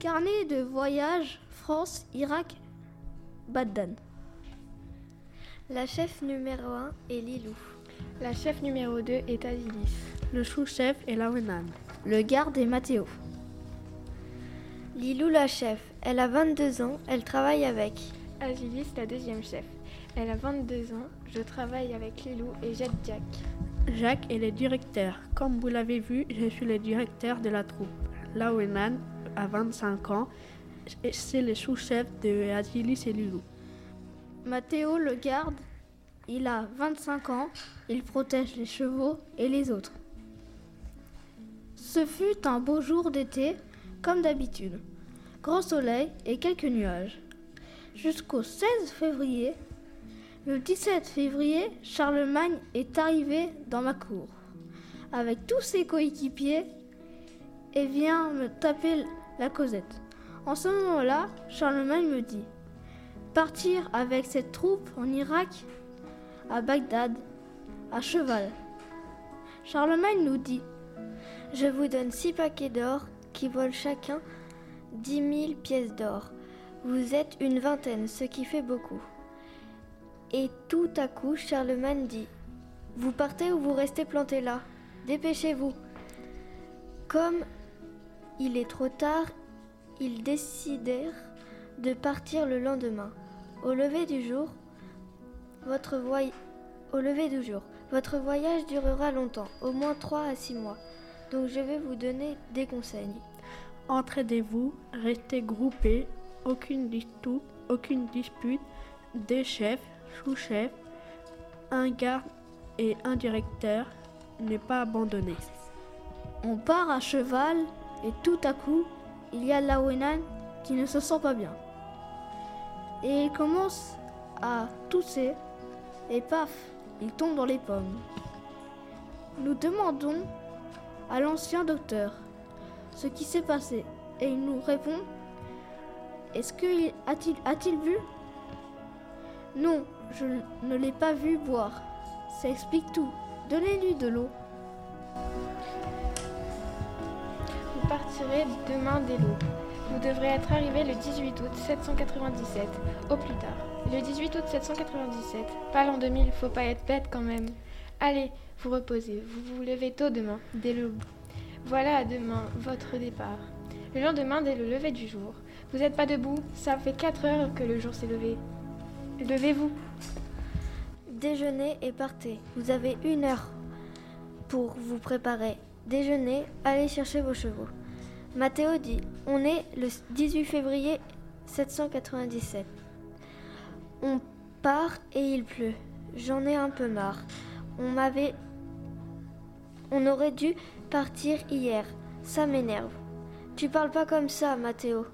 Carnet de voyage France, Irak, Bagdad. La chef numéro 1 est Lilou. La chef numéro 2 est Azilis. Le sous-chef est Lawenan. Le garde est Mathéo. Lilou la chef, elle a 22 ans, elle travaille avec. Azilis la deuxième chef. Elle a 22 ans, je travaille avec Lilou et j'aide Jack. Jacques est le directeur. Comme vous l'avez vu, je suis le directeur de la troupe. Lawenan a 25 ans, c'est le sous-chef de Azilis et Lilou. Mathéo, le garde, il a 25 ans, il protège les chevaux et les autres. Ce fut un beau jour d'été, comme d'habitude. Grand soleil et quelques nuages. Jusqu'au 16 février, le 17 février, Charlemagne est arrivé dans ma cour avec tous ses coéquipiers et vient me taper la causette. En ce moment-là, Charlemagne me dit Partir avec cette troupe en Irak, à Bagdad, à cheval. Charlemagne nous dit Je vous donne six paquets d'or qui volent chacun dix mille pièces d'or. Vous êtes une vingtaine, ce qui fait beaucoup. Et tout à coup, Charlemagne dit Vous partez ou vous restez planté là? Dépêchez-vous. Comme il est trop tard, ils décidèrent de partir le lendemain. Au lever du jour, votre voy- au lever du jour, votre voyage durera longtemps, au moins 3 à 6 mois. Donc je vais vous donner des conseils. Entraidez-vous, restez groupés, aucune dispute, aucune dispute, deux chefs, sous-chefs, un garde et un directeur, ne pas abandonner. On part à cheval et tout à coup, il y a Lawenan qui ne se sent pas bien. Et il commence à tousser et paf, il tombe dans les pommes. Nous demandons à l'ancien docteur ce qui s'est passé et il nous répond Est-ce qu'il a-t-il a-t-il bu? Non, je ne l'ai pas vu boire. Ça explique tout. Donnez-lui de l'eau. Vous partirez demain dès l'aube. Vous devrez être arrivé le 18 août 797, au plus tard. Le 18 août 797, pas l'an 2000, faut pas être bête quand même. Allez, vous reposez, vous vous levez tôt demain, dès l'aube. Voilà à demain votre départ. Le lendemain, dès le lever du jour. Vous n'êtes pas debout, ça fait 4 heures que le jour s'est levé. Levez-vous. Déjeunez et partez. Vous avez une heure pour vous préparer. Déjeunez, allez chercher vos chevaux. Mathéo dit On est le 18 février 797. On part et il pleut. J'en ai un peu marre. On m'avait. On aurait dû partir hier. Ça m'énerve. Tu parles pas comme ça, Mathéo.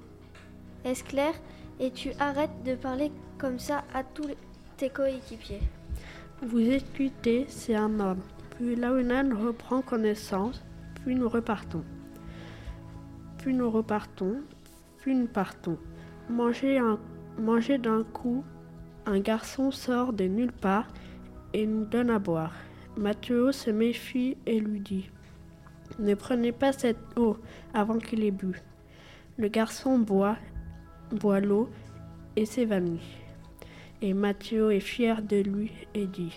Est-ce clair? Et tu arrêtes de parler comme ça à tous tes coéquipiers. Vous écoutez, c'est un homme. Puis Lawenan reprend connaissance, puis nous repartons. Puis nous repartons, puis nous partons. Manger, un, manger d'un coup, un garçon sort de nulle part et nous donne à boire. Mathéo se méfie et lui dit Ne prenez pas cette eau avant qu'il ait bu. Le garçon boit, boit l'eau et s'évanouit. Et Mathéo est fier de lui et dit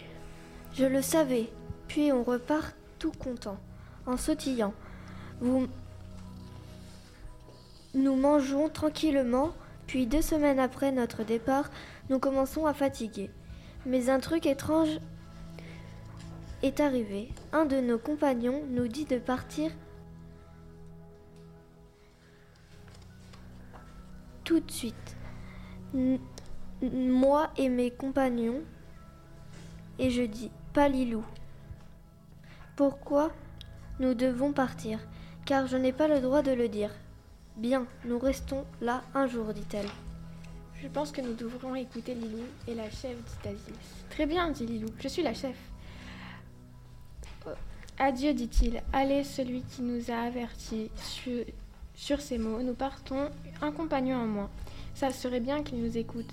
Je le savais. Puis on repart tout content, en sautillant. Vous... Nous mangeons tranquillement, puis deux semaines après notre départ, nous commençons à fatiguer. Mais un truc étrange est arrivé. Un de nos compagnons nous dit de partir tout de suite. Moi et mes compagnons, et je dis, pas Lilou. Pourquoi nous devons partir? Car je n'ai pas le droit de le dire. Bien, nous restons là un jour, dit-elle. Je pense que nous devrons écouter Lilou et la chef dit Aziz. Très bien, dit Lilou, je suis la chef. Euh, Adieu, dit-il. Allez, celui qui nous a avertis sur, sur ces mots. Nous partons, un compagnon en moins. Ça serait bien qu'il nous écoute.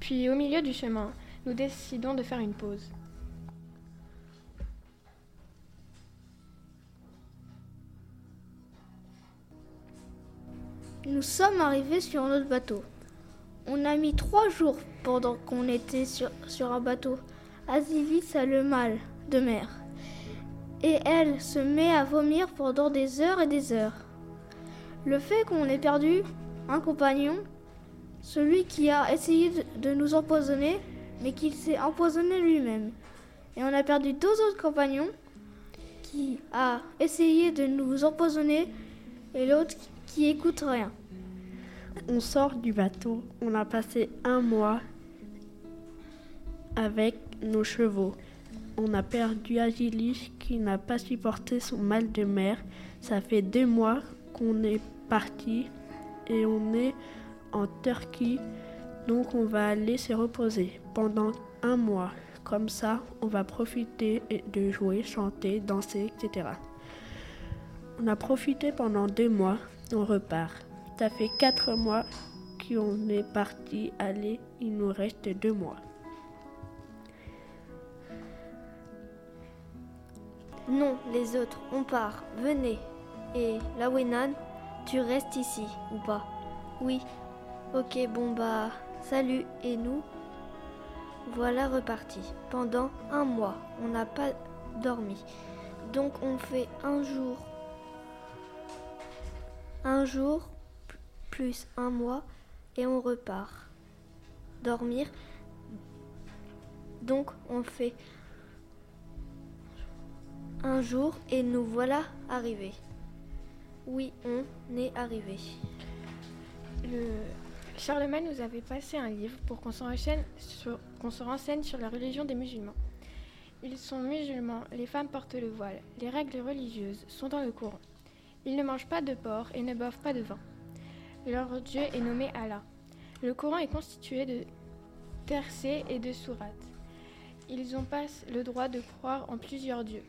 Puis, au milieu du chemin, nous décidons de faire une pause. Nous sommes arrivés sur notre bateau. On a mis trois jours pendant qu'on était sur, un bateau. Azilis a le mal de mer. Et elle se met à vomir pendant des heures et des heures. Le fait qu'on ait perdu un compagnon, celui qui a essayé de, de nous empoisonner, mais qui s'est empoisonné lui-même. Et on a perdu deux autres compagnons qui a essayé de nous empoisonner et l'autre qui écoute rien. On sort du bateau, on a passé un mois avec nos chevaux. On a perdu Agilis qui n'a pas supporté son mal de mer. Ça fait deux mois qu'on est parti et on est en Turquie. Donc on va aller se reposer pendant un mois. Comme ça, on va profiter de jouer, chanter, danser, etc. On a profité pendant deux mois, on repart. Ça fait quatre mois qu'on est parti aller, il nous reste deux mois. Non, les autres, on part, venez. Et la Wenan, tu restes ici ou pas? Oui. Ok, bon bah, salut. Et nous? Voilà reparti. Pendant un mois, on n'a pas dormi. Donc on fait un jour. Un jour plus un mois et on repart. Dormir. Donc on fait un jour et nous voilà arrivés. Oui, on est arrivé. Le... Charlemagne nous avait passé un livre pour qu'on se, renseigne sur... qu'on se renseigne sur la religion des musulmans. Ils sont musulmans, les femmes portent le voile, les règles religieuses sont dans le courant. Ils ne mangent pas de porc et ne boivent pas de vin. Leur dieu est nommé Allah. Le Coran est constitué de tercets et de sourates. Ils ont pas le droit de croire en plusieurs dieux.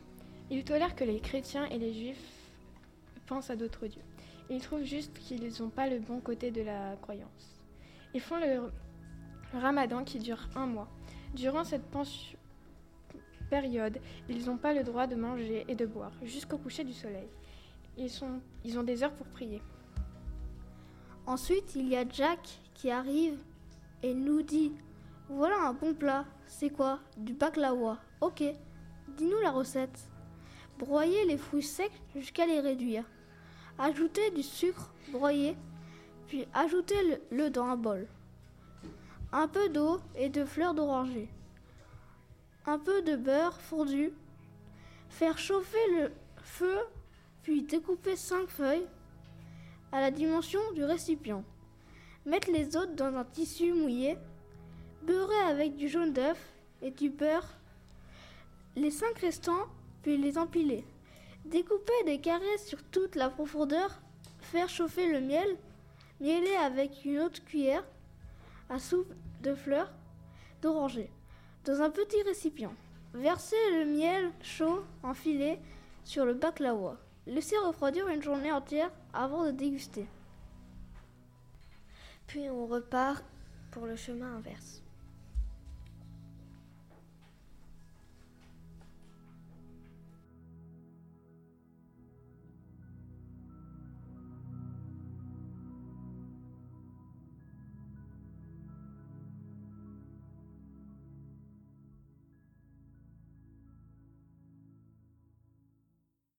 Ils tolèrent que les chrétiens et les juifs pensent à d'autres dieux. Ils trouvent juste qu'ils n'ont pas le bon côté de la croyance. Ils font le ramadan qui dure un mois. Durant cette période, ils n'ont pas le droit de manger et de boire jusqu'au coucher du soleil. Ils ont des heures pour prier. Ensuite, il y a Jack qui arrive et nous dit Voilà un bon plat. C'est quoi? Du baklawa. Ok. Dis-nous la recette. Broyez les fruits secs jusqu'à les réduire. Ajoutez du sucre broyé, puis ajoutez-le dans un bol. Un peu d'eau et de fleurs d'oranger. Un peu de beurre fondu. Faire chauffer le feu, puis découper 5 feuilles à la dimension du récipient. Mettre les autres dans un tissu mouillé. Beurrer avec du jaune d'œuf et du beurre. Les cinq restants, puis les empiler. Découper des carrés sur toute la profondeur. Faire chauffer le miel. Mieler avec une autre cuillère à soupe de fleurs d'oranger dans un petit récipient. Verser le miel chaud en filet sur le baklawa. Laisser refroidir une journée entière avant de déguster. Puis on repart pour le chemin inverse.